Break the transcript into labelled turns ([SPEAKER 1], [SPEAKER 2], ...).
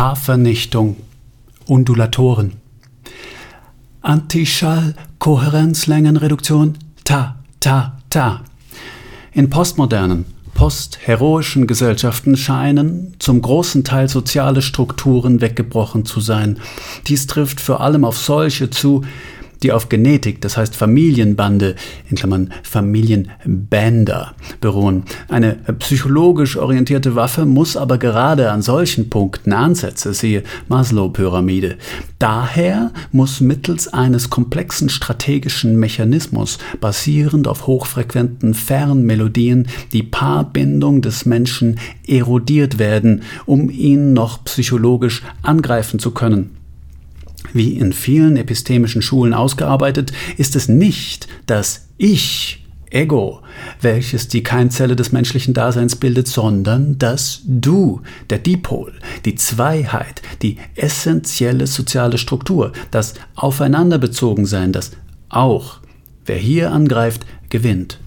[SPEAKER 1] Paarvernichtung, Undulatoren. Antischall-Kohärenzlängenreduktion, ta, ta, ta. In postmodernen, postheroischen Gesellschaften scheinen zum großen Teil soziale Strukturen weggebrochen zu sein. Dies trifft vor allem auf solche zu, die auf Genetik, das heißt Familienbande, in Klammern Familienbänder, beruhen. Eine psychologisch orientierte Waffe muss aber gerade an solchen Punkten Ansätze, siehe Maslow-Pyramide. Daher muss mittels eines komplexen strategischen Mechanismus, basierend auf hochfrequenten Fernmelodien, die Paarbindung des Menschen erodiert werden, um ihn noch psychologisch angreifen zu können. Wie in vielen epistemischen Schulen ausgearbeitet, ist es nicht das Ich, Ego, welches die Keimzelle des menschlichen Daseins bildet, sondern das Du, der Dipol, die Zweiheit, die essentielle soziale Struktur, das Aufeinanderbezogensein, das Auch. Wer hier angreift, gewinnt.